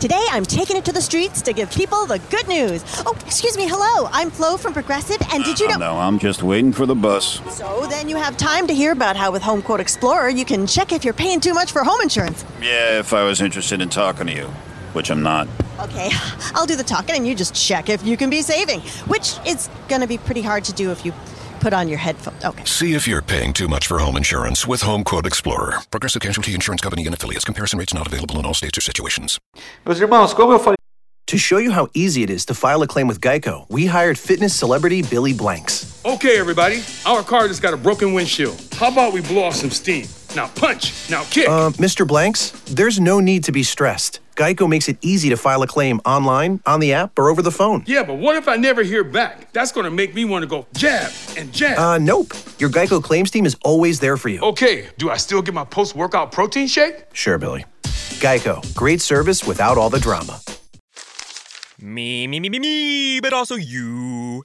Today, I'm taking it to the streets to give people the good news. Oh, excuse me. Hello. I'm Flo from Progressive, and did you oh, know? No, I'm just waiting for the bus. So then you have time to hear about how with Home Quote Explorer, you can check if you're paying too much for home insurance. Yeah, if I was interested in talking to you, which I'm not. Okay, I'll do the talking, and you just check if you can be saving, which is going to be pretty hard to do if you put on your headphones. Okay. See if you're paying too much for home insurance with Home Quote Explorer. Progressive Casualty Insurance Company and affiliates. Comparison rates not available in all states or situations. Meus irmãos, como eu falei. To show you how easy it is to file a claim with Geico, we hired fitness celebrity Billy Blanks. Okay, everybody, our car just got a broken windshield. How about we blow off some steam? Now punch, now kick. Uh, Mr. Blanks, there's no need to be stressed. Geico makes it easy to file a claim online, on the app, or over the phone. yeah, but what if I never hear back? That's gonna make me want to go jab and jab. Uh, nope. Your Geico claims team is always there for you. okay, do I still get my post workout protein shake? Sure, Billy. Geico, great service without all the drama. Me, me, me, me, me, but also you.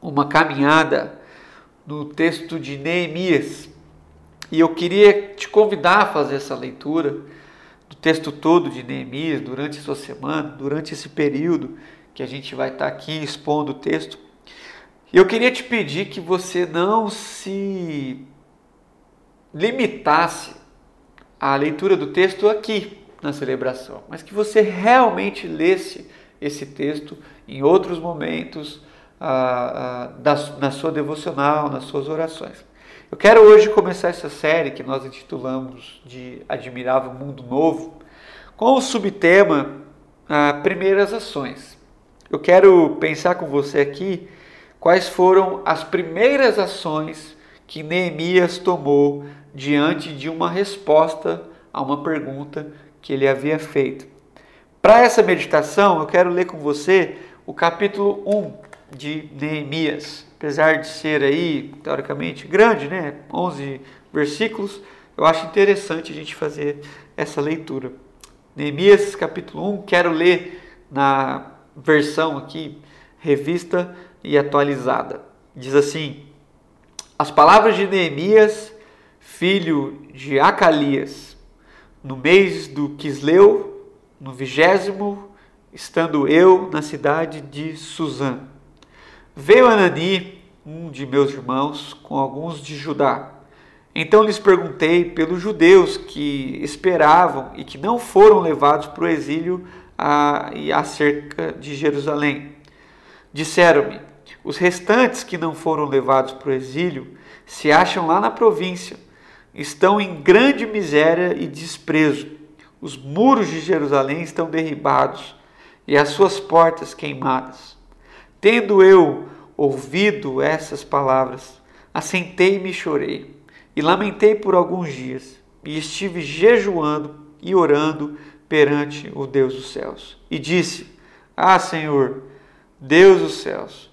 uma caminhada no texto de Neemias. E eu queria te convidar a fazer essa leitura do texto todo de Neemias durante essa semana, durante esse período que a gente vai estar aqui expondo o texto. Eu queria te pedir que você não se limitasse à leitura do texto aqui na celebração, mas que você realmente lesse esse texto em outros momentos da, na sua devocional, nas suas orações. Eu quero hoje começar essa série que nós intitulamos de Admirável Mundo Novo, com o subtema ah, Primeiras Ações. Eu quero pensar com você aqui quais foram as primeiras ações que Neemias tomou diante de uma resposta a uma pergunta que ele havia feito. Para essa meditação, eu quero ler com você o capítulo 1 de Neemias. Apesar de ser aí, teoricamente, grande, né? 11 versículos, eu acho interessante a gente fazer essa leitura. Neemias, capítulo 1, quero ler na versão aqui, revista e atualizada. Diz assim: As palavras de Neemias, filho de Acalias, no mês do Quisleu, no vigésimo, estando eu na cidade de Suzã. Veio Anani, um de meus irmãos, com alguns de Judá. Então lhes perguntei pelos judeus que esperavam e que não foram levados para o exílio a, acerca de Jerusalém. Disseram-me: os restantes que não foram levados para o exílio se acham lá na província, estão em grande miséria e desprezo. Os muros de Jerusalém estão derribados e as suas portas queimadas. Tendo eu ouvido essas palavras, assentei-me e chorei, e lamentei por alguns dias, e estive jejuando e orando perante o Deus dos céus. E disse: Ah, Senhor, Deus dos céus,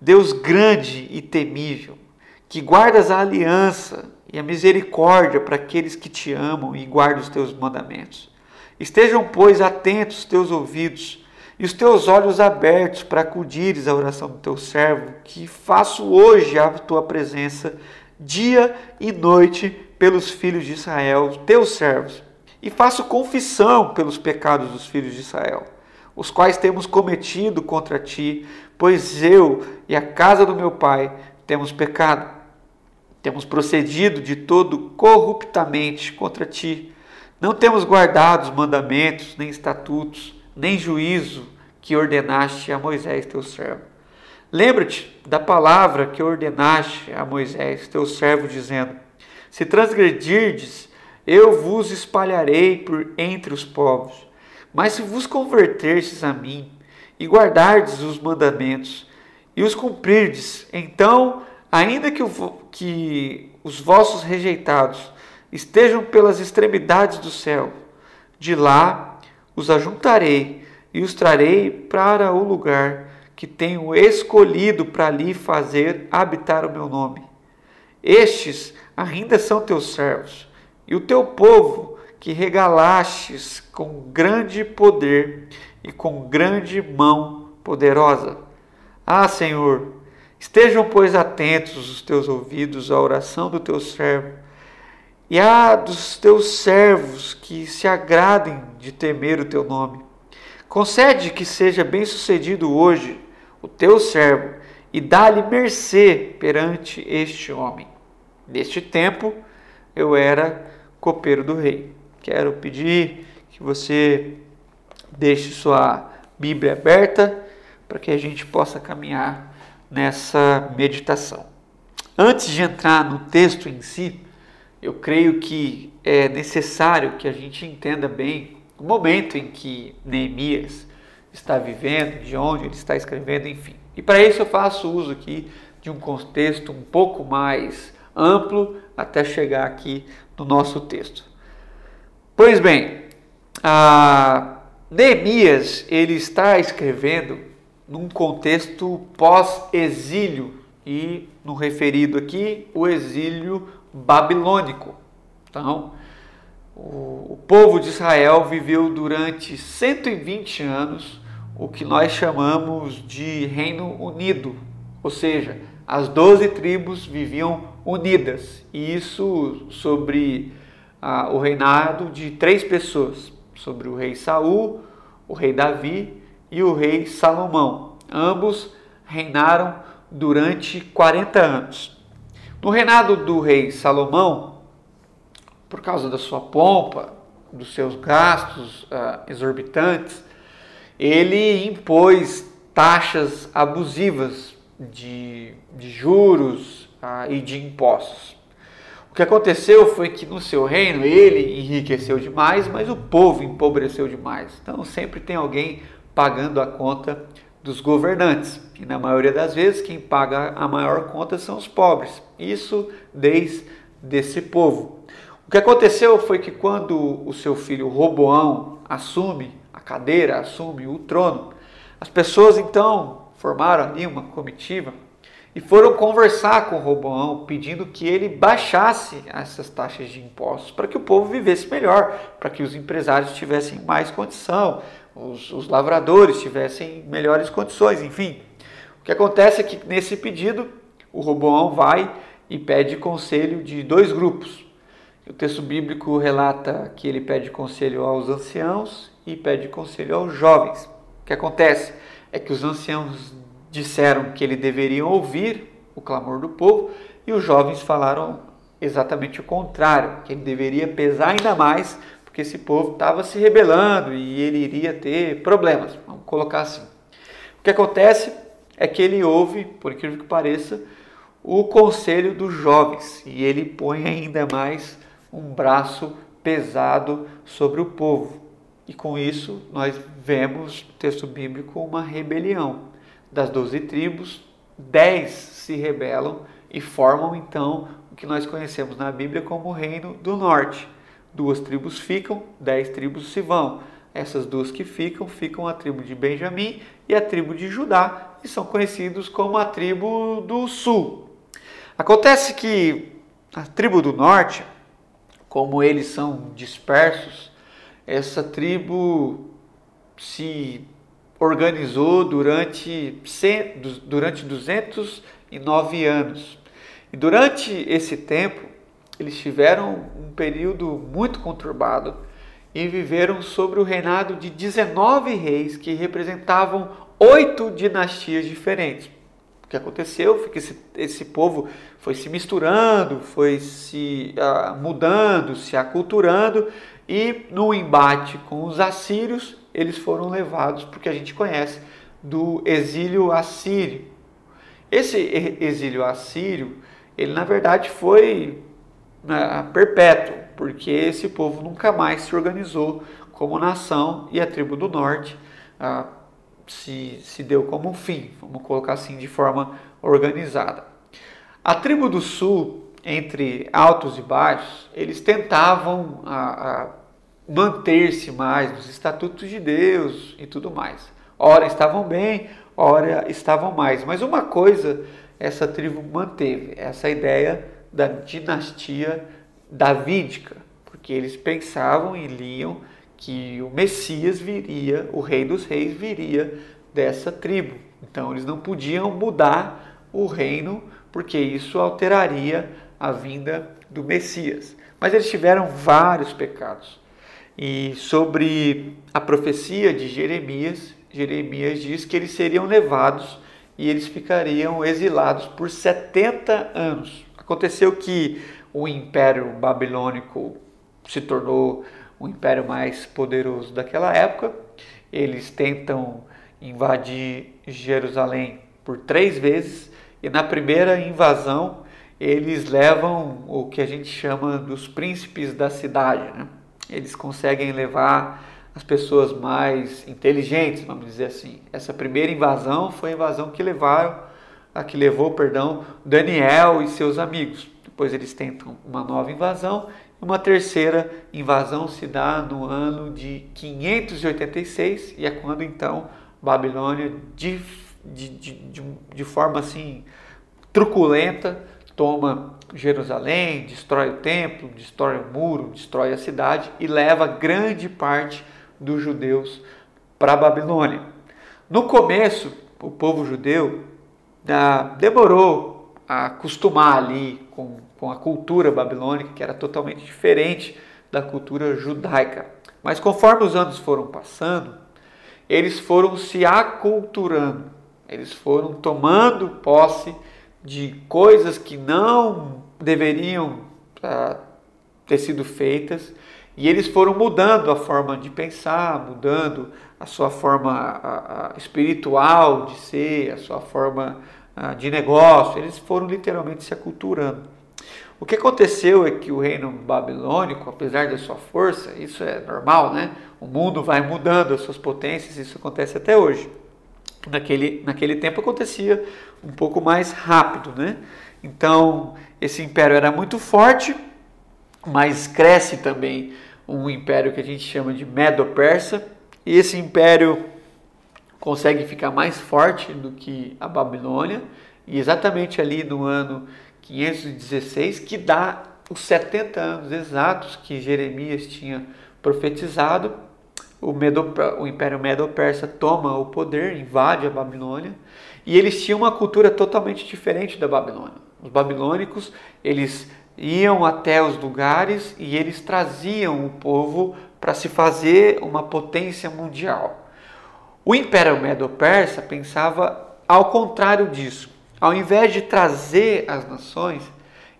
Deus grande e temível, que guardas a aliança e a misericórdia para aqueles que te amam e guardam os teus mandamentos. Estejam, pois, atentos os teus ouvidos e os teus olhos abertos para acudires à oração do teu servo, que faço hoje a tua presença, dia e noite, pelos filhos de Israel, teus servos, e faço confissão pelos pecados dos filhos de Israel, os quais temos cometido contra ti, pois eu e a casa do meu pai temos pecado. Temos procedido de todo corruptamente contra ti. Não temos guardado os mandamentos, nem estatutos, nem juízo que ordenaste a Moisés, teu servo. Lembra-te da palavra que ordenaste a Moisés, teu servo, dizendo: Se transgredirdes, eu vos espalharei por entre os povos. Mas se vos converterdes a mim e guardardes os mandamentos e os cumprirdes, então, ainda que, o, que os vossos rejeitados estejam pelas extremidades do céu, de lá os ajuntarei e os trarei para o lugar que tenho escolhido para lhe fazer habitar o meu nome. Estes ainda são teus servos, e o teu povo que regalastes com grande poder e com grande mão poderosa. Ah, Senhor, estejam, pois, atentos os teus ouvidos à oração do teu servo e a dos teus servos que se agradem de temer o teu nome. Concede que seja bem-sucedido hoje o teu servo e dá-lhe mercê perante este homem. Neste tempo eu era copeiro do rei. Quero pedir que você deixe sua Bíblia aberta para que a gente possa caminhar nessa meditação. Antes de entrar no texto em si, eu creio que é necessário que a gente entenda bem o momento em que Neemias está vivendo, de onde ele está escrevendo, enfim. E para isso eu faço uso aqui de um contexto um pouco mais amplo até chegar aqui no nosso texto. Pois bem, Neemias ele está escrevendo num contexto pós-exílio e no referido aqui o exílio babilônico. Então, o, o povo de Israel viveu durante 120 anos o que nós chamamos de Reino Unido, ou seja, as doze tribos viviam unidas, e isso sobre ah, o reinado de três pessoas, sobre o rei Saul, o rei Davi e o rei Salomão. Ambos reinaram durante 40 anos. No reinado do rei Salomão, por causa da sua pompa, dos seus gastos ah, exorbitantes, ele impôs taxas abusivas de, de juros ah, e de impostos. O que aconteceu foi que no seu reino ele enriqueceu demais, mas o povo empobreceu demais. Então sempre tem alguém pagando a conta dos governantes. E na maioria das vezes quem paga a maior conta são os pobres. Isso desde desse povo. O que aconteceu foi que quando o seu filho Roboão assume cadeira, assume o trono. As pessoas então formaram ali uma comitiva e foram conversar com Roboão, pedindo que ele baixasse essas taxas de impostos para que o povo vivesse melhor, para que os empresários tivessem mais condição, os, os lavradores tivessem melhores condições, enfim. O que acontece é que nesse pedido o Roboão vai e pede conselho de dois grupos. O texto bíblico relata que ele pede conselho aos anciãos e pede conselho aos jovens. O que acontece é que os anciãos disseram que ele deveria ouvir o clamor do povo e os jovens falaram exatamente o contrário, que ele deveria pesar ainda mais porque esse povo estava se rebelando e ele iria ter problemas. Vamos colocar assim. O que acontece é que ele ouve, por incrível que pareça, o conselho dos jovens e ele põe ainda mais um braço pesado sobre o povo. E com isso nós vemos no texto bíblico uma rebelião. Das doze tribos, dez se rebelam e formam então o que nós conhecemos na Bíblia como o Reino do Norte. Duas tribos ficam, dez tribos se vão. Essas duas que ficam, ficam a tribo de Benjamim e a tribo de Judá, e são conhecidos como a tribo do Sul. Acontece que a tribo do Norte, como eles são dispersos, essa tribo se organizou durante, durante 209 anos. E durante esse tempo, eles tiveram um período muito conturbado e viveram sobre o reinado de 19 reis que representavam oito dinastias diferentes. O que aconteceu foi que esse, esse povo foi se misturando, foi se uh, mudando, se aculturando e no embate com os assírios, eles foram levados porque a gente conhece do exílio assírio. Esse exílio assírio, ele na verdade foi né, perpétuo, porque esse povo nunca mais se organizou como nação e a tribo do norte ah, se, se deu como um fim, vamos colocar assim, de forma organizada. A tribo do sul entre altos e baixos, eles tentavam manter-se mais nos estatutos de Deus e tudo mais. Ora estavam bem, ora estavam mais. Mas uma coisa essa tribo manteve, essa ideia da dinastia davídica, porque eles pensavam e liam que o Messias viria, o Rei dos Reis viria dessa tribo. Então eles não podiam mudar o reino, porque isso alteraria a vinda do Messias. Mas eles tiveram vários pecados. E sobre a profecia de Jeremias, Jeremias diz que eles seriam levados e eles ficariam exilados por 70 anos. Aconteceu que o Império Babilônico se tornou o império mais poderoso daquela época. Eles tentam invadir Jerusalém por três vezes e na primeira invasão eles levam o que a gente chama dos príncipes da cidade. Né? Eles conseguem levar as pessoas mais inteligentes, vamos dizer assim. Essa primeira invasão foi a invasão que levaram, a que levou, perdão, Daniel e seus amigos. Depois eles tentam uma nova invasão uma terceira invasão se dá no ano de 586 e é quando então Babilônia, de, de, de, de forma assim truculenta, toma Jerusalém, destrói o templo, destrói o muro, destrói a cidade e leva grande parte dos judeus para Babilônia. No começo, o povo judeu ah, demorou a acostumar ali com com a cultura babilônica, que era totalmente diferente da cultura judaica. Mas conforme os anos foram passando, eles foram se aculturando, eles foram tomando posse de coisas que não deveriam uh, ter sido feitas e eles foram mudando a forma de pensar, mudando a sua forma espiritual de ser, a sua forma de negócio, eles foram literalmente se aculturando. O que aconteceu é que o reino babilônico, apesar da sua força, isso é normal, né? O mundo vai mudando as suas potências, isso acontece até hoje. Naquele, naquele tempo acontecia um pouco mais rápido, né? Então, esse império era muito forte, mas cresce também um império que a gente chama de Medo-Persa, e esse império consegue ficar mais forte do que a Babilônia, e exatamente ali no ano 516, que dá os 70 anos exatos que Jeremias tinha profetizado. O, Medo, o Império Medo-Persa toma o poder, invade a Babilônia, e eles tinham uma cultura totalmente diferente da Babilônia. Os babilônicos, eles iam até os lugares e eles traziam o povo para se fazer uma potência mundial. O Império Medo-Persa pensava ao contrário disso. Ao invés de trazer as nações,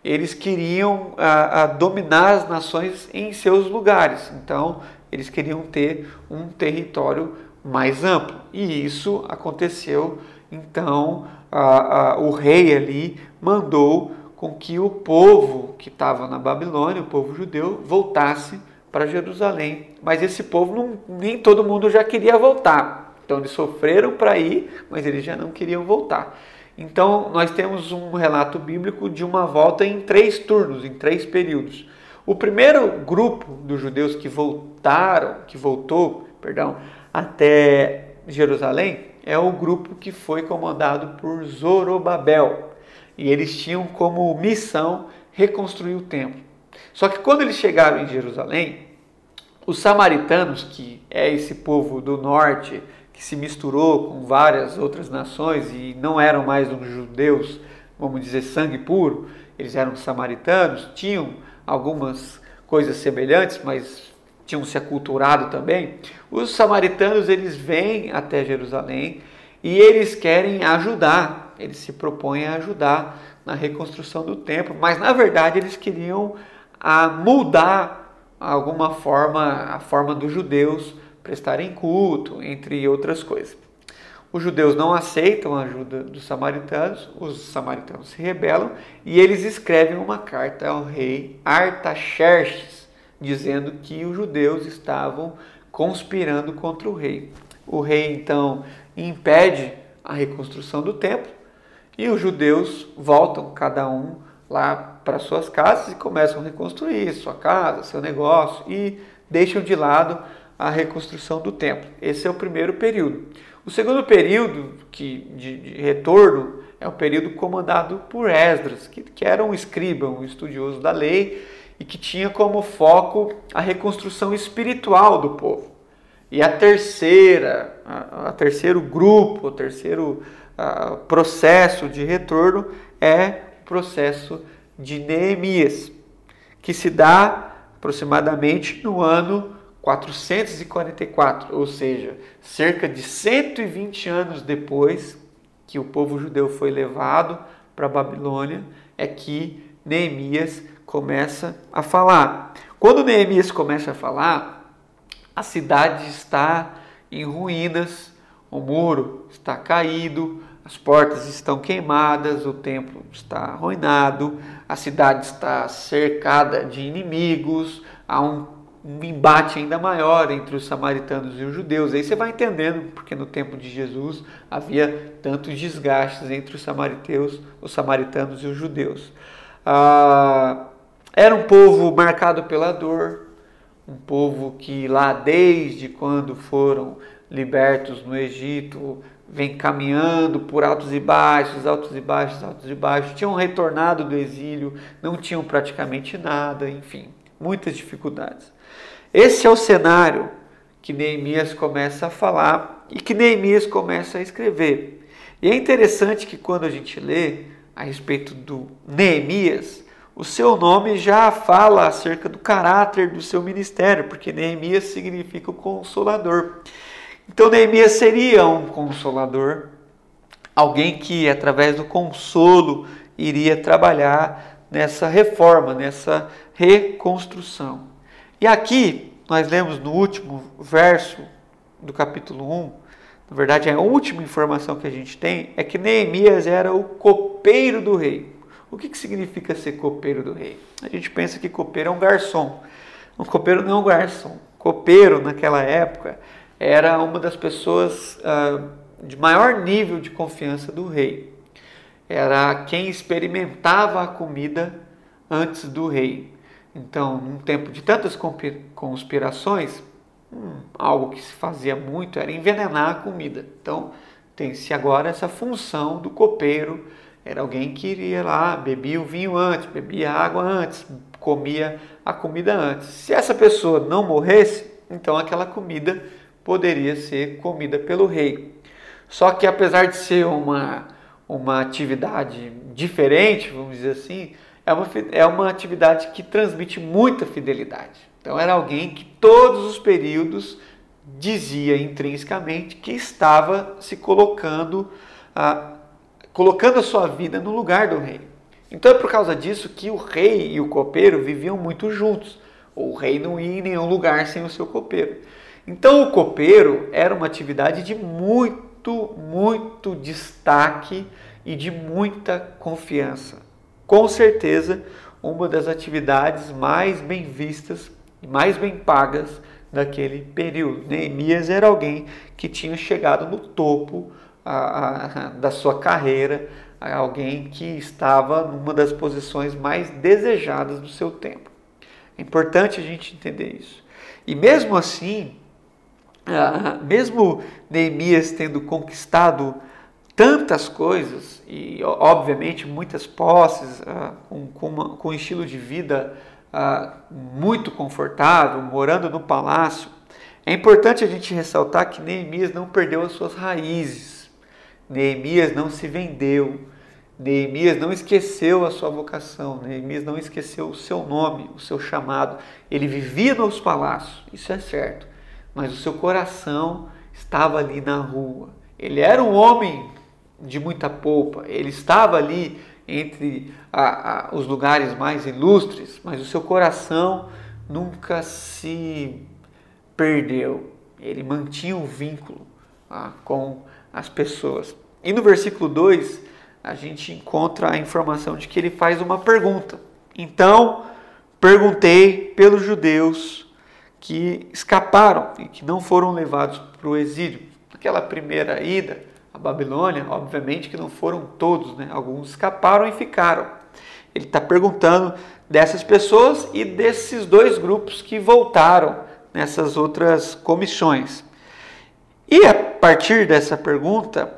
eles queriam a, a dominar as nações em seus lugares. Então, eles queriam ter um território mais amplo. E isso aconteceu. Então, a, a, o rei ali mandou com que o povo que estava na Babilônia, o povo judeu, voltasse para Jerusalém. Mas esse povo, não, nem todo mundo já queria voltar. Então, eles sofreram para ir, mas eles já não queriam voltar. Então, nós temos um relato bíblico de uma volta em três turnos, em três períodos. O primeiro grupo dos judeus que voltaram, que voltou, perdão, até Jerusalém, é o grupo que foi comandado por Zorobabel. E eles tinham como missão reconstruir o templo. Só que quando eles chegaram em Jerusalém, os samaritanos, que é esse povo do norte que se misturou com várias outras nações e não eram mais os judeus, vamos dizer, sangue puro, eles eram samaritanos, tinham algumas coisas semelhantes, mas tinham se aculturado também. Os samaritanos eles vêm até Jerusalém e eles querem ajudar, eles se propõem a ajudar na reconstrução do templo, mas na verdade eles queriam a mudar alguma forma a forma dos judeus prestarem culto, entre outras coisas. Os judeus não aceitam a ajuda dos samaritanos, os samaritanos se rebelam e eles escrevem uma carta ao rei Artaxerxes, dizendo que os judeus estavam conspirando contra o rei. O rei então impede a reconstrução do templo e os judeus voltam cada um lá para suas casas e começam a reconstruir sua casa, seu negócio e deixam de lado a reconstrução do templo. Esse é o primeiro período. O segundo período que, de, de retorno é o período comandado por Esdras, que, que era um escriba, um estudioso da lei e que tinha como foco a reconstrução espiritual do povo. E a terceira, a, a terceiro grupo, o terceiro a, processo de retorno é o processo de Neemias, que se dá aproximadamente no ano 444, ou seja, cerca de 120 anos depois que o povo judeu foi levado para a Babilônia, é que Neemias começa a falar. Quando Neemias começa a falar, a cidade está em ruínas, o muro está caído, as portas estão queimadas, o templo está arruinado, a cidade está cercada de inimigos, há um um embate ainda maior entre os samaritanos e os judeus. Aí você vai entendendo porque no tempo de Jesus havia tantos desgastes entre os samariteus, os samaritanos e os judeus. Ah, era um povo marcado pela dor, um povo que lá desde quando foram libertos no Egito vem caminhando por altos e baixos, altos e baixos, altos e baixos, tinham retornado do exílio, não tinham praticamente nada, enfim, muitas dificuldades. Esse é o cenário que Neemias começa a falar e que Neemias começa a escrever. E é interessante que quando a gente lê a respeito do Neemias, o seu nome já fala acerca do caráter do seu ministério, porque Neemias significa o consolador. Então Neemias seria um consolador, alguém que através do consolo iria trabalhar nessa reforma, nessa reconstrução. E aqui nós lemos no último verso do capítulo 1, na verdade a última informação que a gente tem é que Neemias era o copeiro do rei. O que, que significa ser copeiro do rei? A gente pensa que copeiro é um garçom. Um copeiro não é um garçom. Copeiro, naquela época, era uma das pessoas uh, de maior nível de confiança do rei. Era quem experimentava a comida antes do rei. Então, num tempo de tantas conspirações, hum, algo que se fazia muito era envenenar a comida. Então, tem-se agora essa função do copeiro, era alguém que iria lá, bebia o vinho antes, bebia a água antes, comia a comida antes. Se essa pessoa não morresse, então aquela comida poderia ser comida pelo rei. Só que apesar de ser uma, uma atividade diferente, vamos dizer assim, é uma, é uma atividade que transmite muita fidelidade. Então, era alguém que todos os períodos dizia intrinsecamente que estava se colocando, ah, colocando a sua vida no lugar do rei. Então, é por causa disso que o rei e o copeiro viviam muito juntos. O rei não ia em nenhum lugar sem o seu copeiro. Então, o copeiro era uma atividade de muito, muito destaque e de muita confiança com certeza uma das atividades mais bem vistas e mais bem pagas daquele período. Neemias era alguém que tinha chegado no topo a, a, da sua carreira, alguém que estava numa das posições mais desejadas do seu tempo. É importante a gente entender isso. E mesmo assim, mesmo Neemias tendo conquistado tantas coisas e, obviamente, muitas posses, uh, com, com, uma, com, um estilo de vida uh, muito confortável, morando no palácio. É importante a gente ressaltar que Neemias não perdeu as suas raízes, Neemias não se vendeu, Neemias não esqueceu a sua vocação, Neemias não esqueceu o seu nome, o seu chamado. Ele vivia nos palácios, isso é certo, mas o seu coração estava ali na rua. Ele era um homem de muita polpa. Ele estava ali entre a, a, os lugares mais ilustres, mas o seu coração nunca se perdeu. Ele mantinha um vínculo ah, com as pessoas. E no versículo 2, a gente encontra a informação de que ele faz uma pergunta. Então, perguntei pelos judeus que escaparam e que não foram levados para o exílio. Naquela primeira ida, a Babilônia, obviamente que não foram todos, né? alguns escaparam e ficaram. Ele está perguntando dessas pessoas e desses dois grupos que voltaram nessas outras comissões. E a partir dessa pergunta,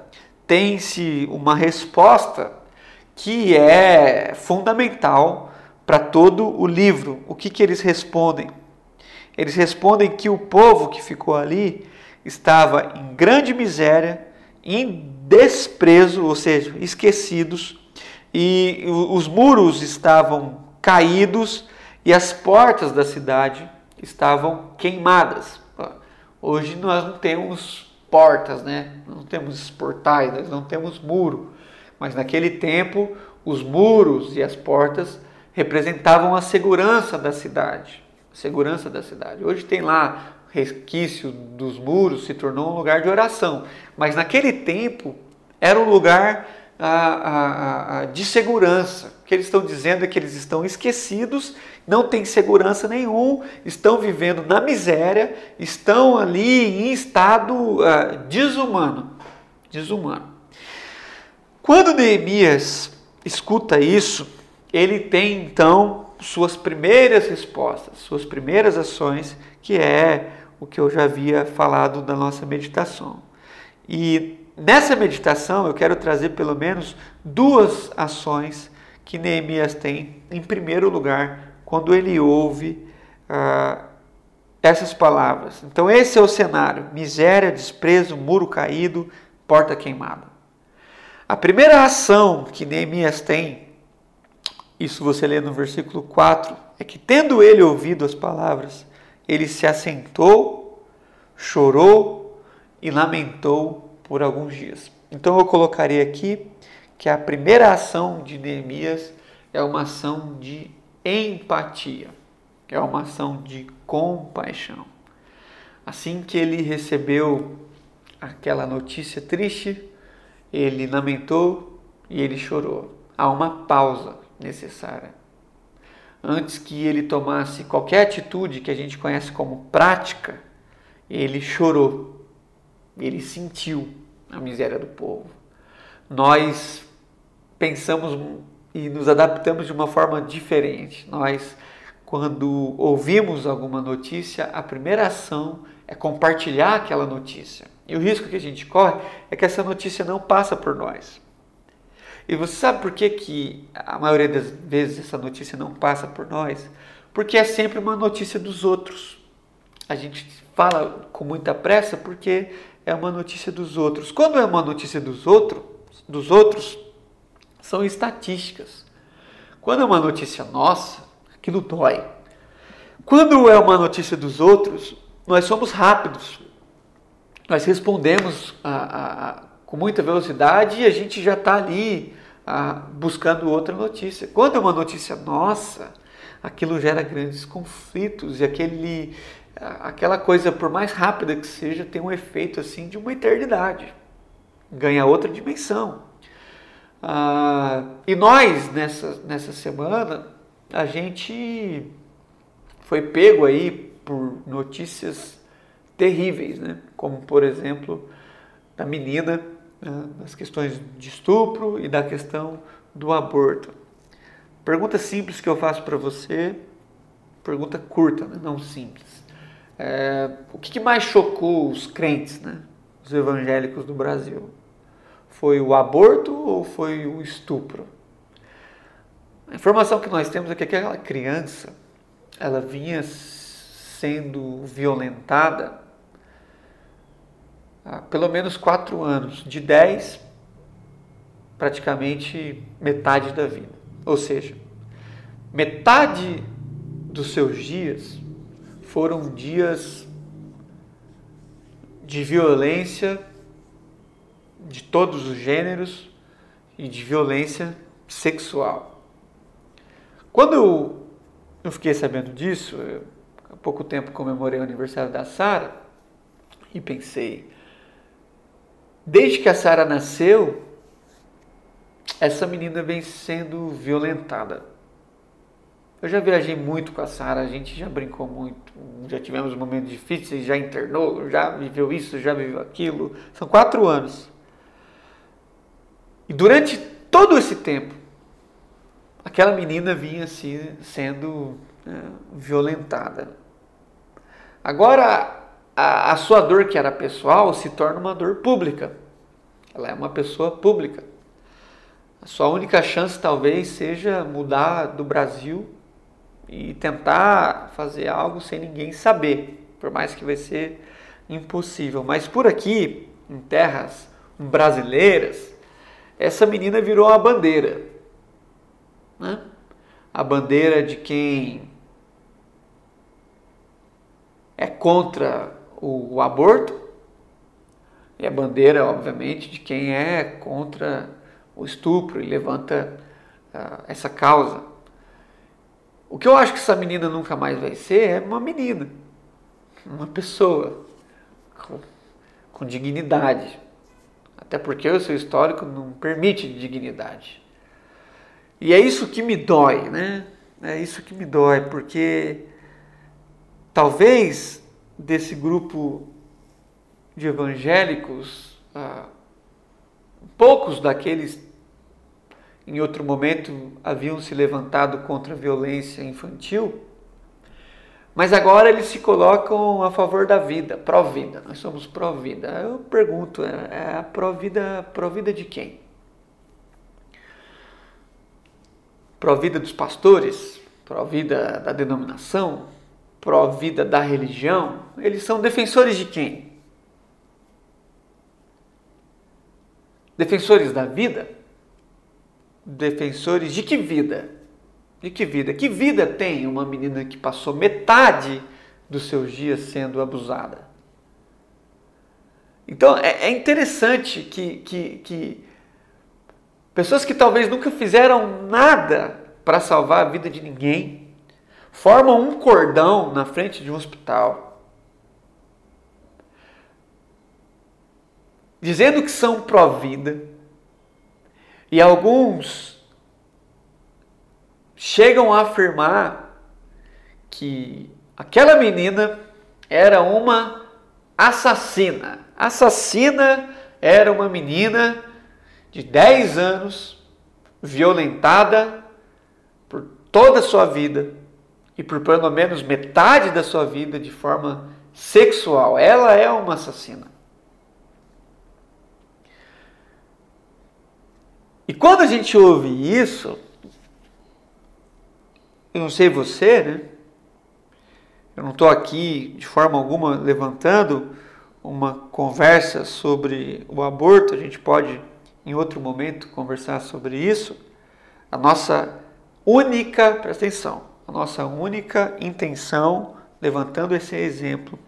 tem-se uma resposta que é fundamental para todo o livro. O que, que eles respondem? Eles respondem que o povo que ficou ali estava em grande miséria, em desprezo, ou seja, esquecidos, e os muros estavam caídos e as portas da cidade estavam queimadas. Hoje nós não temos portas, né? Não temos portais, nós não temos muro. Mas naquele tempo, os muros e as portas representavam a segurança da cidade. Segurança da cidade. Hoje tem lá resquício dos muros, se tornou um lugar de oração. Mas naquele tempo era um lugar a, a, a, de segurança. O que eles estão dizendo é que eles estão esquecidos, não têm segurança nenhum, estão vivendo na miséria, estão ali em estado uh, desumano. Desumano. Quando Neemias escuta isso, ele tem então suas primeiras respostas, suas primeiras ações, que é o que eu já havia falado da nossa meditação. E nessa meditação eu quero trazer pelo menos duas ações que Neemias tem. Em primeiro lugar, quando ele ouve ah, essas palavras. Então, esse é o cenário: miséria, desprezo, muro caído, porta queimada. A primeira ação que Neemias tem, isso você lê no versículo 4, é que, tendo ele ouvido as palavras, ele se assentou, chorou e lamentou por alguns dias. Então eu colocaria aqui que a primeira ação de Neemias é uma ação de empatia, é uma ação de compaixão. Assim que ele recebeu aquela notícia triste, ele lamentou e ele chorou. Há uma pausa necessária. Antes que ele tomasse qualquer atitude que a gente conhece como prática, ele chorou ele sentiu a miséria do povo. Nós pensamos e nos adaptamos de uma forma diferente. Nós, quando ouvimos alguma notícia, a primeira ação é compartilhar aquela notícia. E o risco que a gente corre é que essa notícia não passa por nós. E você sabe por que, que a maioria das vezes essa notícia não passa por nós? Porque é sempre uma notícia dos outros. A gente fala com muita pressa porque é uma notícia dos outros. Quando é uma notícia dos, outros, dos outros, são estatísticas. Quando é uma notícia nossa, aquilo dói. Quando é uma notícia dos outros, nós somos rápidos. Nós respondemos a, a, a, com muita velocidade e a gente já está ali buscando outra notícia. Quando é uma notícia nossa, aquilo gera grandes conflitos e aquele aquela coisa, por mais rápida que seja, tem um efeito assim de uma eternidade, ganha outra dimensão. Ah, e nós, nessa, nessa semana, a gente foi pego aí por notícias terríveis, né? como por exemplo da menina, né? das questões de estupro e da questão do aborto. Pergunta simples que eu faço para você, pergunta curta, né? não simples. É, o que mais chocou os crentes, né, os evangélicos do Brasil? Foi o aborto ou foi o estupro? A informação que nós temos é que aquela criança, ela vinha sendo violentada há pelo menos quatro anos, de dez, praticamente metade da vida. Ou seja, metade dos seus dias foram dias de violência de todos os gêneros e de violência sexual. Quando eu, eu fiquei sabendo disso, eu, há pouco tempo comemorei o aniversário da Sara e pensei, desde que a Sara nasceu, essa menina vem sendo violentada. Eu já viajei muito com a Sara, a gente já brincou muito, já tivemos momentos difíceis, já internou, já viveu isso, já viveu aquilo. São quatro anos. E durante todo esse tempo, aquela menina vinha assim, sendo é, violentada. Agora, a, a sua dor que era pessoal se torna uma dor pública. Ela é uma pessoa pública. A sua única chance talvez seja mudar do Brasil e tentar fazer algo sem ninguém saber, por mais que vai ser impossível. Mas por aqui, em terras brasileiras, essa menina virou a bandeira. Né? A bandeira de quem é contra o, aborto e a bandeira, obviamente, de quem é contra o estupro e levanta uh, essa causa. O que eu acho que essa menina nunca mais vai ser é uma menina, uma pessoa com, com dignidade. Até porque o seu histórico não permite dignidade. E é isso que me dói, né? É isso que me dói, porque talvez desse grupo de evangélicos, ah, poucos daqueles em outro momento haviam se levantado contra a violência infantil, mas agora eles se colocam a favor da vida, pró-vida. Nós somos pró-vida. Eu pergunto, é, é a pró-vida, pró-vida de quem? Pró-vida dos pastores? Pró-vida da denominação? Pró-vida da religião? Eles são defensores de quem? Defensores da vida? Defensores de que vida? De que vida? Que vida tem uma menina que passou metade dos seus dias sendo abusada? Então é, é interessante que, que, que pessoas que talvez nunca fizeram nada para salvar a vida de ninguém formam um cordão na frente de um hospital, dizendo que são pró-vida, e alguns chegam a afirmar que aquela menina era uma assassina. Assassina era uma menina de 10 anos, violentada por toda a sua vida e por pelo menos metade da sua vida de forma sexual. Ela é uma assassina. E quando a gente ouve isso, eu não sei você, né? Eu não estou aqui de forma alguma levantando uma conversa sobre o aborto, a gente pode em outro momento conversar sobre isso. A nossa única, presta atenção, a nossa única intenção, levantando esse exemplo,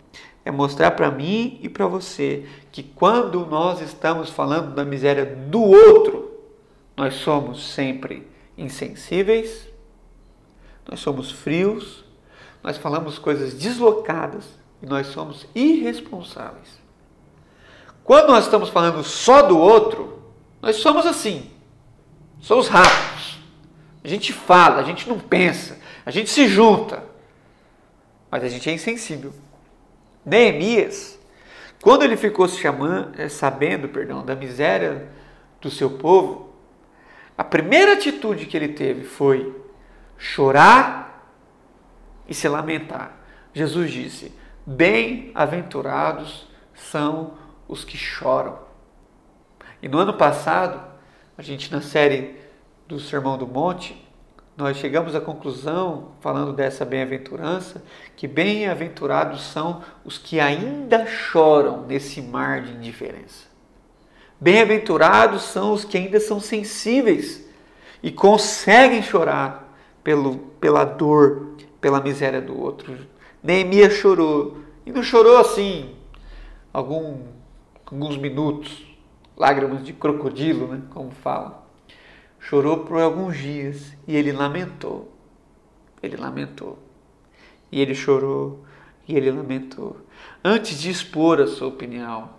é mostrar para mim e para você que quando nós estamos falando da miséria do outro, nós somos sempre insensíveis, nós somos frios, nós falamos coisas deslocadas e nós somos irresponsáveis. Quando nós estamos falando só do outro, nós somos assim, somos rápidos. A gente fala, a gente não pensa, a gente se junta, mas a gente é insensível. Neemias, quando ele ficou chamando, eh, sabendo, perdão, da miséria do seu povo, a primeira atitude que ele teve foi chorar e se lamentar. Jesus disse: Bem-aventurados são os que choram. E no ano passado, a gente na série do Sermão do Monte, nós chegamos à conclusão, falando dessa bem-aventurança, que bem-aventurados são os que ainda choram nesse mar de indiferença. Bem-aventurados são os que ainda são sensíveis e conseguem chorar pelo, pela dor, pela miséria do outro. Neemias chorou. E não chorou assim, algum, alguns minutos, lágrimas de crocodilo, né, como fala. Chorou por alguns dias e ele lamentou. Ele lamentou. E ele chorou e ele lamentou. Antes de expor a sua opinião,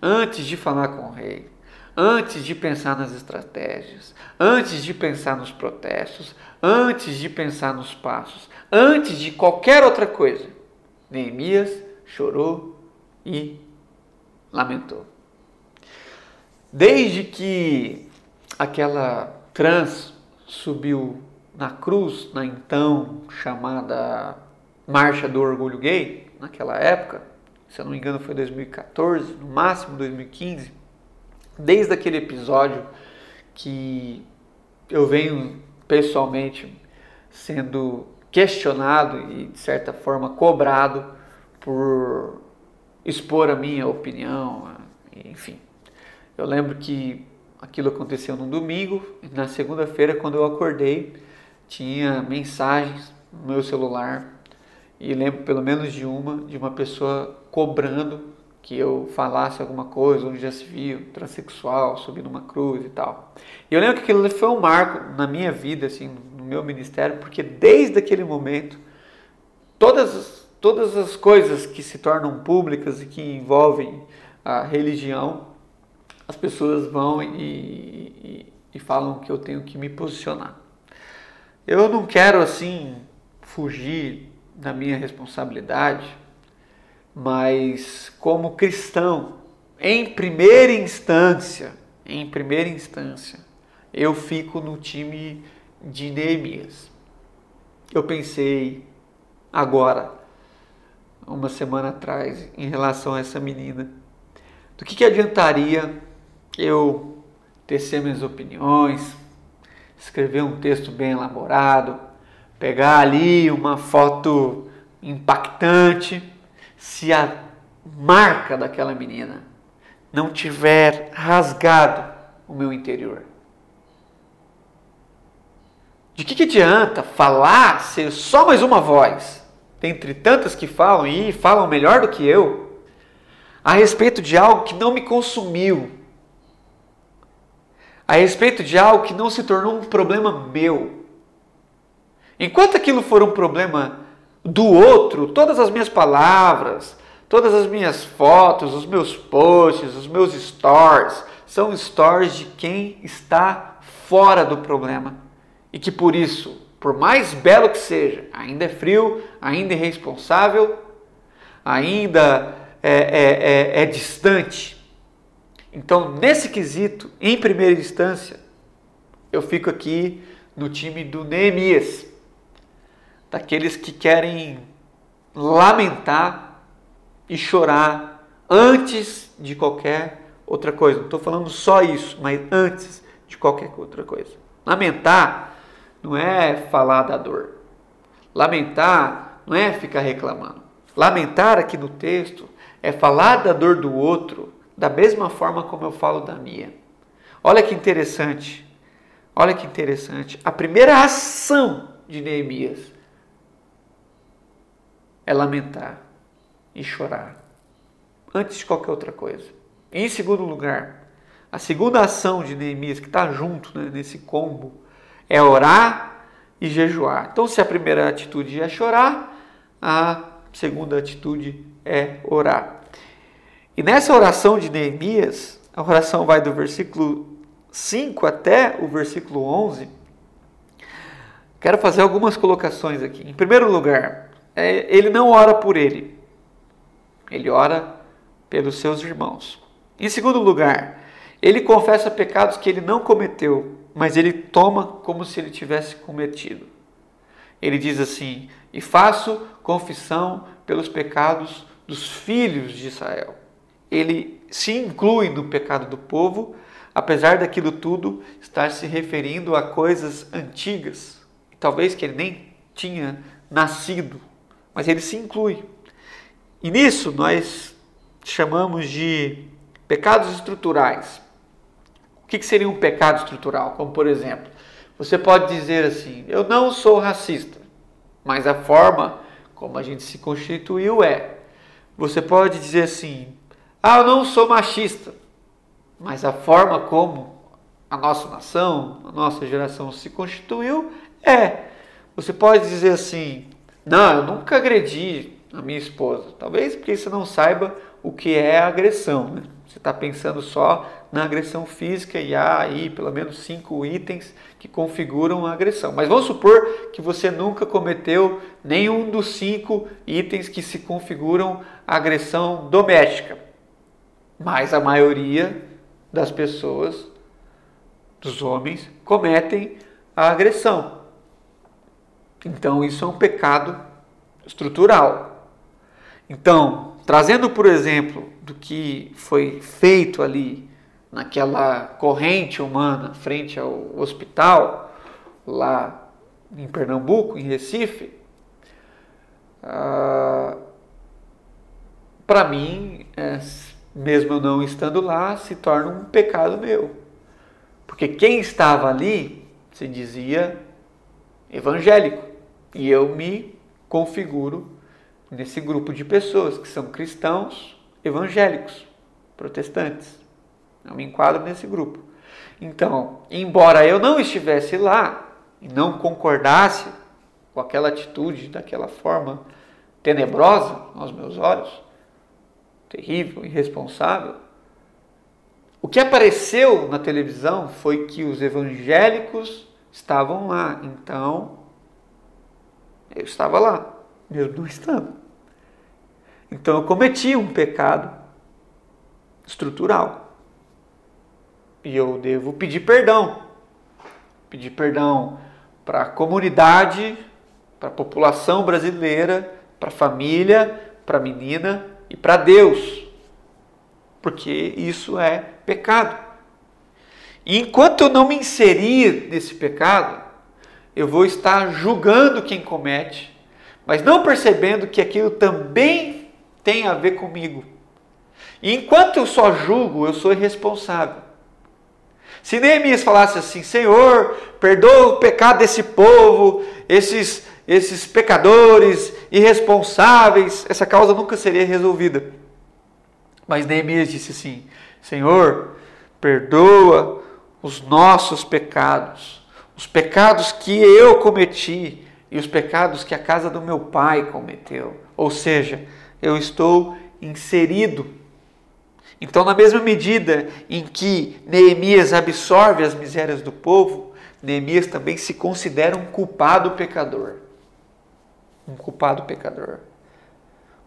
antes de falar com o rei, antes de pensar nas estratégias, antes de pensar nos protestos, antes de pensar nos passos, antes de qualquer outra coisa, Neemias chorou e lamentou. Desde que aquela trans subiu na cruz, na então chamada Marcha do Orgulho Gay, naquela época, se eu não me engano foi 2014, no máximo 2015, desde aquele episódio que eu venho pessoalmente sendo questionado e de certa forma cobrado por expor a minha opinião, enfim. Eu lembro que aquilo aconteceu no domingo e na segunda-feira quando eu acordei tinha mensagens no meu celular e lembro pelo menos de uma de uma pessoa cobrando que eu falasse alguma coisa onde já se viu transexual subindo uma cruz e tal. E eu lembro que aquilo foi um marco na minha vida assim, no meu ministério, porque desde aquele momento todas todas as coisas que se tornam públicas e que envolvem a religião, as pessoas vão e, e, e falam que eu tenho que me posicionar. Eu não quero assim fugir da minha responsabilidade, mas como cristão, em primeira instância, em primeira instância, eu fico no time de Neemias. Eu pensei agora, uma semana atrás em relação a essa menina. Do que, que adiantaria eu tecer minhas opiniões, escrever um texto bem elaborado, pegar ali uma foto impactante, se a marca daquela menina não tiver rasgado o meu interior? De que, que adianta falar ser só mais uma voz? dentre tantas que falam e falam melhor do que eu, a respeito de algo que não me consumiu, a respeito de algo que não se tornou um problema meu. Enquanto aquilo for um problema do outro, todas as minhas palavras, todas as minhas fotos, os meus posts, os meus stories, são stories de quem está fora do problema e que por isso por mais belo que seja, ainda é frio, ainda é irresponsável, ainda é, é, é, é distante. Então, nesse quesito, em primeira instância, eu fico aqui no time do Neemias, daqueles que querem lamentar e chorar antes de qualquer outra coisa. Não estou falando só isso, mas antes de qualquer outra coisa. Lamentar não é falar da dor. Lamentar não é ficar reclamando. Lamentar aqui no texto é falar da dor do outro da mesma forma como eu falo da minha. Olha que interessante. Olha que interessante. A primeira ação de Neemias é lamentar e chorar antes de qualquer outra coisa. Em segundo lugar, a segunda ação de Neemias, que está junto né, nesse combo, é orar e jejuar. Então, se a primeira atitude é chorar, a segunda atitude é orar. E nessa oração de Neemias, a oração vai do versículo 5 até o versículo 11. Quero fazer algumas colocações aqui. Em primeiro lugar, é, ele não ora por ele, ele ora pelos seus irmãos. Em segundo lugar, ele confessa pecados que ele não cometeu mas ele toma como se ele tivesse cometido. Ele diz assim: E faço confissão pelos pecados dos filhos de Israel. Ele se inclui no pecado do povo, apesar daquilo tudo estar se referindo a coisas antigas, talvez que ele nem tinha nascido, mas ele se inclui. E nisso nós chamamos de pecados estruturais que, que seria um pecado estrutural? Como, por exemplo, você pode dizer assim: eu não sou racista, mas a forma como a gente se constituiu é. Você pode dizer assim: ah, eu não sou machista, mas a forma como a nossa nação, a nossa geração se constituiu é. Você pode dizer assim: não, eu nunca agredi a minha esposa. Talvez porque você não saiba o que é agressão. Né? Você está pensando só na agressão física e há aí pelo menos cinco itens que configuram a agressão. Mas vamos supor que você nunca cometeu nenhum dos cinco itens que se configuram a agressão doméstica. Mas a maioria das pessoas, dos homens, cometem a agressão. Então isso é um pecado estrutural. Então, trazendo por exemplo do que foi feito ali naquela corrente humana frente ao hospital, lá em Pernambuco, em Recife, ah, para mim, é, mesmo eu não estando lá, se torna um pecado meu. Porque quem estava ali se dizia evangélico. E eu me configuro nesse grupo de pessoas que são cristãos evangélicos, protestantes. Eu me enquadro nesse grupo. Então, embora eu não estivesse lá e não concordasse com aquela atitude daquela forma tenebrosa aos meus olhos, terrível, irresponsável, o que apareceu na televisão foi que os evangélicos estavam lá. Então, eu estava lá, mesmo não estando. Então, eu cometi um pecado estrutural. E eu devo pedir perdão. Pedir perdão para a comunidade, para a população brasileira, para a família, para a menina e para Deus. Porque isso é pecado. E enquanto eu não me inserir nesse pecado, eu vou estar julgando quem comete, mas não percebendo que aquilo também tem a ver comigo. E enquanto eu só julgo, eu sou irresponsável. Se Neemias falasse assim, Senhor, perdoa o pecado desse povo, esses, esses pecadores irresponsáveis, essa causa nunca seria resolvida. Mas Neemias disse assim: Senhor, perdoa os nossos pecados, os pecados que eu cometi e os pecados que a casa do meu pai cometeu. Ou seja, eu estou inserido então, na mesma medida em que Neemias absorve as misérias do povo, Neemias também se considera um culpado pecador. Um culpado pecador.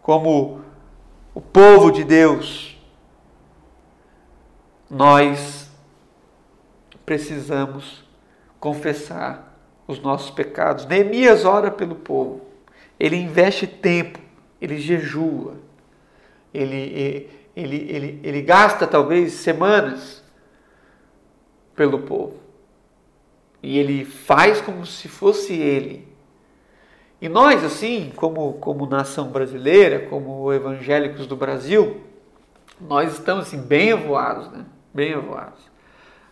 Como o povo de Deus, nós precisamos confessar os nossos pecados. Neemias ora pelo povo, ele investe tempo, ele jejua, ele, ele, ele, ele gasta talvez semanas pelo povo. E ele faz como se fosse ele. E nós, assim, como, como nação brasileira, como evangélicos do Brasil, nós estamos assim, bem avoados, né? Bem avoados.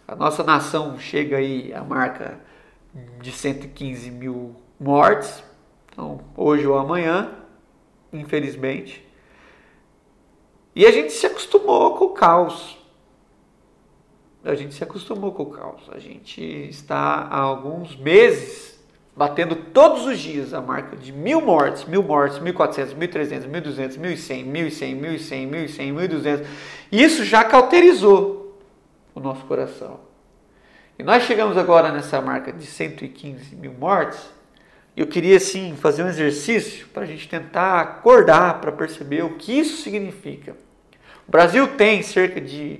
A nossa nação chega aí à marca de 115 mil mortes, então, hoje ou amanhã, infelizmente. E a gente se acostumou com o caos. A gente se acostumou com o caos. A gente está há alguns meses batendo todos os dias a marca de mil mortes, mil mortes, mil quatrocentos, mil trezentos, mil duzentos, mil cem, mil cem, mil cem, mil cem, mil duzentos. Isso já cauterizou o nosso coração. E nós chegamos agora nessa marca de 115 mil mortes eu queria sim fazer um exercício para a gente tentar acordar, para perceber o que isso significa. O Brasil tem cerca de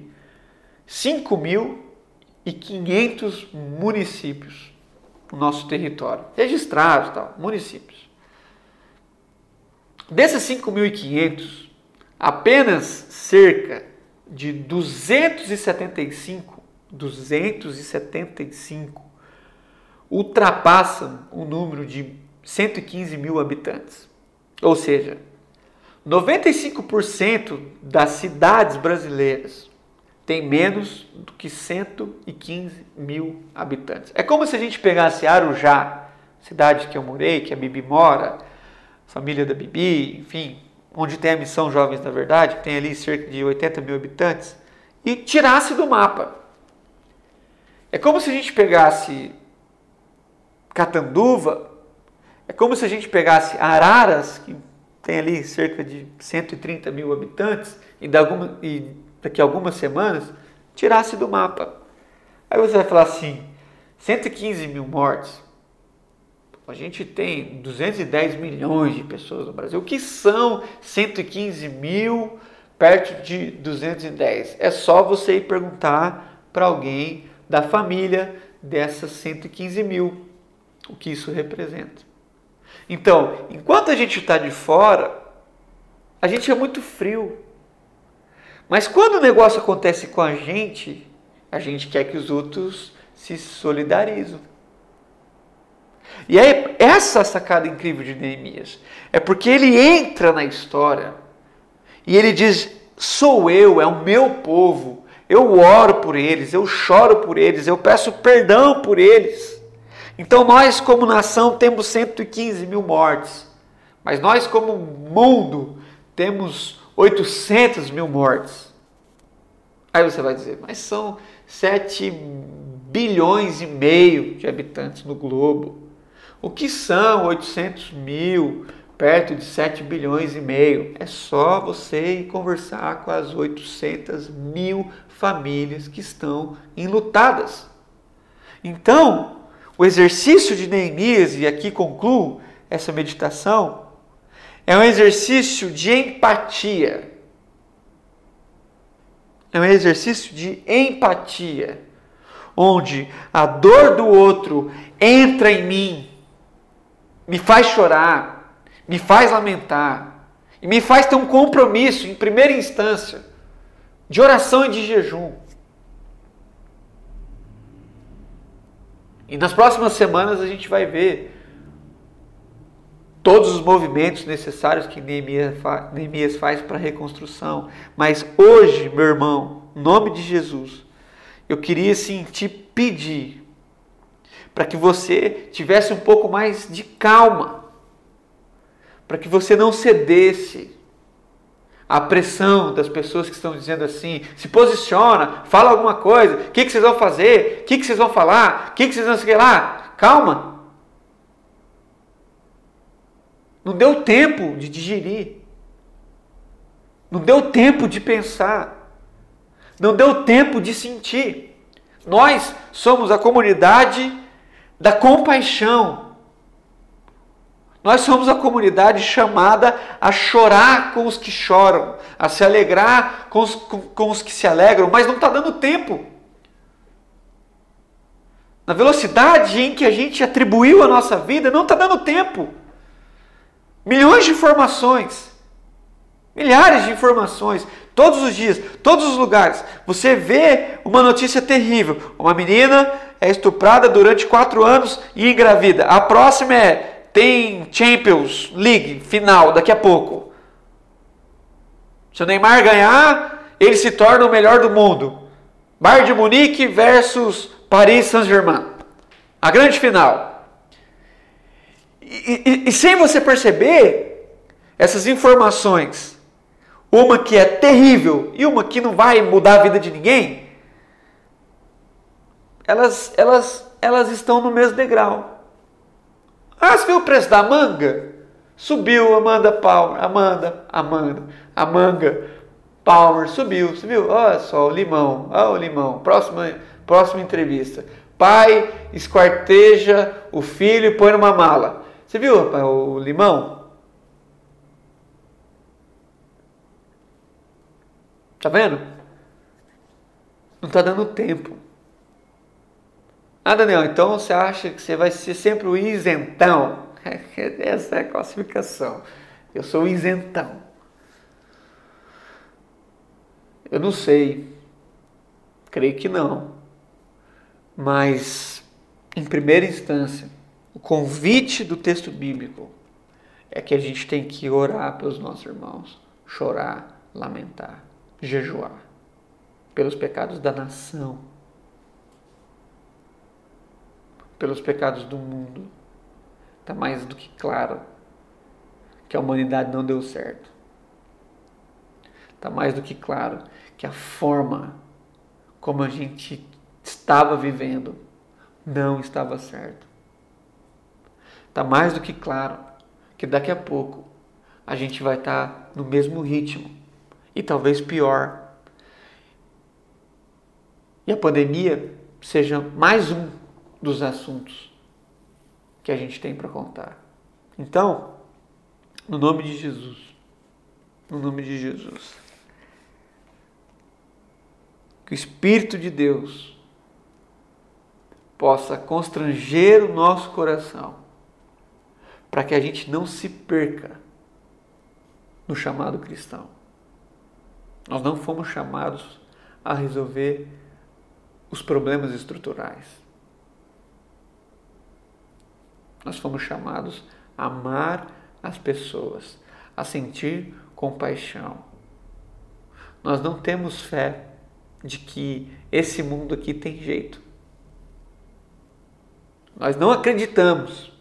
5.500 municípios no nosso território, registrados, tal, municípios. Desses 5.500, apenas cerca de 275, 275 ultrapassam o número de 115 mil habitantes. Ou seja, 95% das cidades brasileiras tem menos do que 115 mil habitantes. É como se a gente pegasse Arujá, cidade que eu morei, que a Bibi mora, família da Bibi, enfim, onde tem a missão Jovens da Verdade, que tem ali cerca de 80 mil habitantes, e tirasse do mapa. É como se a gente pegasse Catanduva, é como se a gente pegasse Araras, que tem ali cerca de 130 mil habitantes, e, daqui a algumas semanas tirasse do mapa. Aí você vai falar assim: 115 mil mortes. A gente tem 210 milhões de pessoas no Brasil. O que são 115 mil perto de 210? É só você ir perguntar para alguém da família dessas 115 mil o que isso representa. Então, enquanto a gente está de fora, A gente é muito frio. Mas quando o negócio acontece com a gente, a gente quer que os outros se solidarizam. E é essa sacada incrível de Neemias. É porque ele entra na história e ele diz: sou eu, é o meu povo. Eu oro por eles, eu choro por eles, eu peço perdão por eles. Então nós, como nação, temos 115 mil mortes, mas nós, como mundo, temos 800 mil mortes. Aí você vai dizer, mas são 7 bilhões e meio de habitantes no globo. O que são 800 mil perto de 7 bilhões e meio? É só você conversar com as 800 mil famílias que estão enlutadas. Então, o exercício de Neemias, e aqui concluo essa meditação, é um exercício de empatia. É um exercício de empatia, onde a dor do outro entra em mim, me faz chorar, me faz lamentar, e me faz ter um compromisso, em primeira instância, de oração e de jejum. E nas próximas semanas a gente vai ver todos os movimentos necessários que Neemias faz para a reconstrução. Mas hoje, meu irmão, em nome de Jesus, eu queria sim te pedir para que você tivesse um pouco mais de calma, para que você não cedesse à pressão das pessoas que estão dizendo assim: se posiciona, fala alguma coisa, o que, que vocês vão fazer, o que, que vocês vão falar, o que, que vocês vão seguir lá. Calma, Não deu tempo de digerir. Não deu tempo de pensar. Não deu tempo de sentir. Nós somos a comunidade da compaixão. Nós somos a comunidade chamada a chorar com os que choram, a se alegrar com os, com, com os que se alegram, mas não está dando tempo. Na velocidade em que a gente atribuiu a nossa vida, não está dando tempo. Milhões de informações. Milhares de informações. Todos os dias, todos os lugares. Você vê uma notícia terrível. Uma menina é estuprada durante quatro anos e engravida. A próxima é tem Champions League final daqui a pouco. Se o Neymar ganhar, ele se torna o melhor do mundo. Bayern de Munique versus Paris Saint-Germain. A grande final. E, e, e sem você perceber, essas informações, uma que é terrível e uma que não vai mudar a vida de ninguém, elas, elas, elas estão no mesmo degrau. Ah, você viu o preço da manga? Subiu, Amanda Palmer, Amanda, Amanda, a manga Palmer subiu, viu? Olha só o limão, olha o limão. Próxima, próxima entrevista. Pai esquarteja o filho e põe numa mala. Você viu, rapaz, o limão? Tá vendo? Não está dando tempo. Ah, Daniel, então você acha que você vai ser sempre o isentão? Essa é a classificação. Eu sou o isentão. Eu não sei. Creio que não. Mas, em primeira instância, o convite do texto bíblico é que a gente tem que orar pelos nossos irmãos, chorar, lamentar, jejuar pelos pecados da nação, pelos pecados do mundo. Está mais do que claro que a humanidade não deu certo. Está mais do que claro que a forma como a gente estava vivendo não estava certo. Está mais do que claro que daqui a pouco a gente vai estar tá no mesmo ritmo e talvez pior. E a pandemia seja mais um dos assuntos que a gente tem para contar. Então, no nome de Jesus, no nome de Jesus, que o Espírito de Deus possa constranger o nosso coração para que a gente não se perca no chamado cristão. Nós não fomos chamados a resolver os problemas estruturais. Nós fomos chamados a amar as pessoas, a sentir compaixão. Nós não temos fé de que esse mundo aqui tem jeito. Nós não acreditamos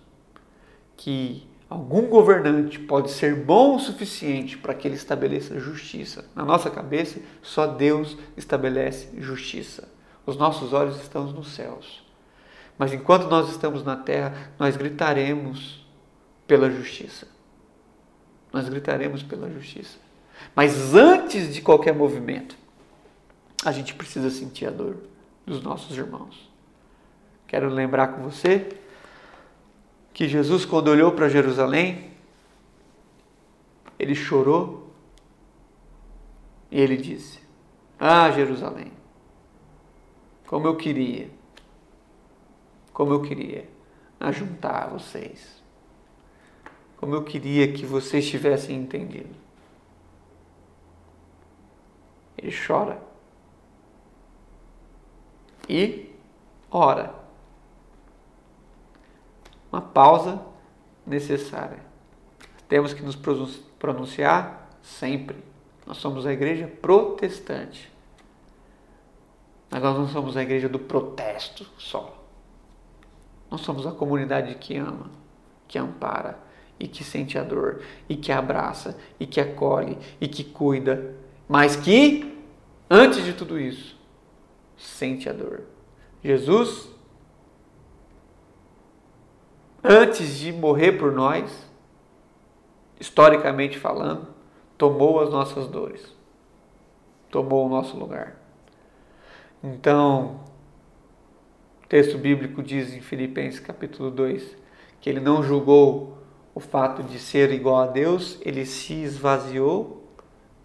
que algum governante pode ser bom o suficiente para que ele estabeleça justiça. Na nossa cabeça, só Deus estabelece justiça. Os nossos olhos estão nos céus. Mas enquanto nós estamos na terra, nós gritaremos pela justiça. Nós gritaremos pela justiça. Mas antes de qualquer movimento, a gente precisa sentir a dor dos nossos irmãos. Quero lembrar com você que Jesus, quando olhou para Jerusalém, ele chorou e ele disse: Ah, Jerusalém, como eu queria, como eu queria ajuntar vocês, como eu queria que vocês tivessem entendido. Ele chora e ora uma pausa necessária. Temos que nos pronunciar sempre. Nós somos a igreja protestante. Mas nós não somos a igreja do protesto só. Nós somos a comunidade que ama, que ampara e que sente a dor e que abraça e que acolhe e que cuida, mas que antes de tudo isso sente a dor. Jesus antes de morrer por nós, historicamente falando, tomou as nossas dores, tomou o nosso lugar. Então, o texto bíblico diz em Filipenses capítulo 2 que ele não julgou o fato de ser igual a Deus, ele se esvaziou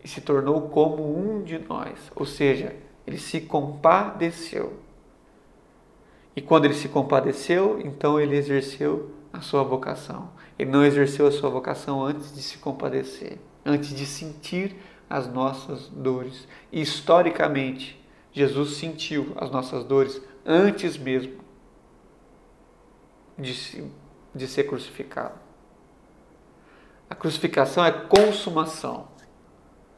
e se tornou como um de nós, ou seja, ele se compadeceu. E quando ele se compadeceu, então ele exerceu a sua vocação. Ele não exerceu a sua vocação antes de se compadecer, antes de sentir as nossas dores. E historicamente, Jesus sentiu as nossas dores antes mesmo de, de ser crucificado. A crucificação é consumação,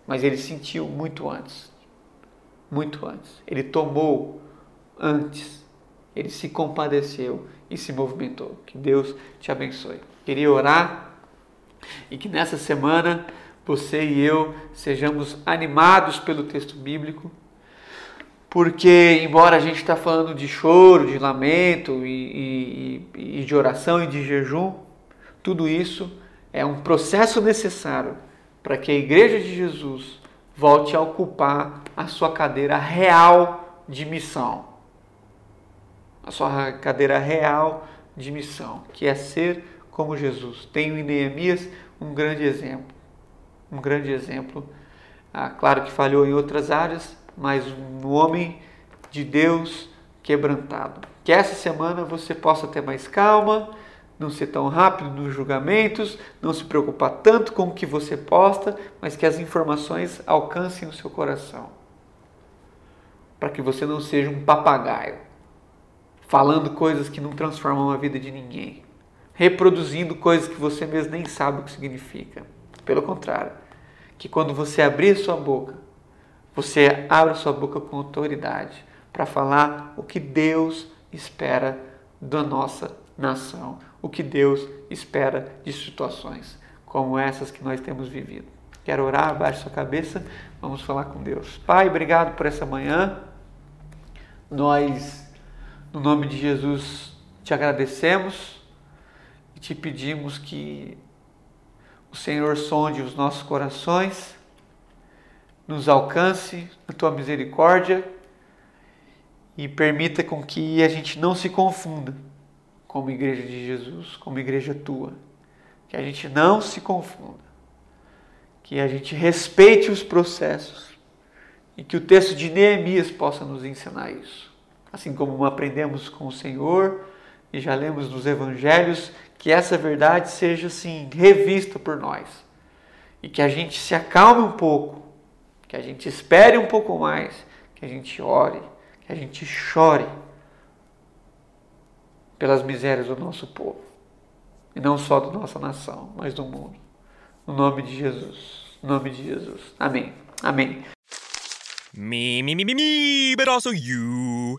mas ele sentiu muito antes. Muito antes. Ele tomou antes ele se compadeceu e se movimentou. Que Deus te abençoe. Queria orar e que nessa semana você e eu sejamos animados pelo texto bíblico, porque embora a gente está falando de choro, de lamento e, e, e de oração e de jejum, tudo isso é um processo necessário para que a Igreja de Jesus volte a ocupar a sua cadeira real de missão a sua cadeira real de missão, que é ser como Jesus. Tenho em Neemias um grande exemplo. Um grande exemplo. Ah, claro que falhou em outras áreas, mas um homem de Deus quebrantado. Que essa semana você possa ter mais calma, não ser tão rápido nos julgamentos, não se preocupar tanto com o que você posta, mas que as informações alcancem o seu coração. Para que você não seja um papagaio falando coisas que não transformam a vida de ninguém, reproduzindo coisas que você mesmo nem sabe o que significa. Pelo contrário, que quando você abrir sua boca, você abre sua boca com autoridade para falar o que Deus espera da nossa nação, o que Deus espera de situações como essas que nós temos vivido. Quero orar, abaixe sua cabeça, vamos falar com Deus. Pai, obrigado por essa manhã. Nós no nome de Jesus, te agradecemos e te pedimos que o Senhor sonde os nossos corações, nos alcance na tua misericórdia e permita com que a gente não se confunda como igreja de Jesus, como igreja tua. Que a gente não se confunda. Que a gente respeite os processos e que o texto de Neemias possa nos ensinar isso assim como aprendemos com o Senhor e já lemos nos evangelhos, que essa verdade seja assim revista por nós e que a gente se acalme um pouco, que a gente espere um pouco mais, que a gente ore, que a gente chore pelas misérias do nosso povo. E não só da nossa nação, mas do mundo. No nome de Jesus. No nome de Jesus. Amém. Amém. Me, me, me, me, me, but also you.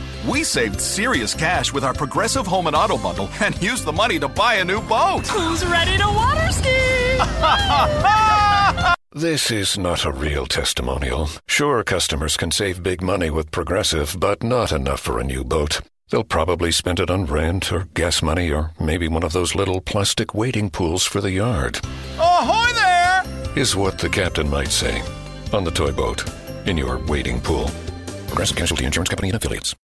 We saved serious cash with our Progressive Home and Auto bundle and used the money to buy a new boat. Who's ready to water ski? This is not a real testimonial. Sure, customers can save big money with Progressive, but not enough for a new boat. They'll probably spend it on rent or gas money or maybe one of those little plastic wading pools for the yard. Ahoy there! Is what the captain might say. On the toy boat. In your wading pool. Progressive Casualty Insurance Company and affiliates.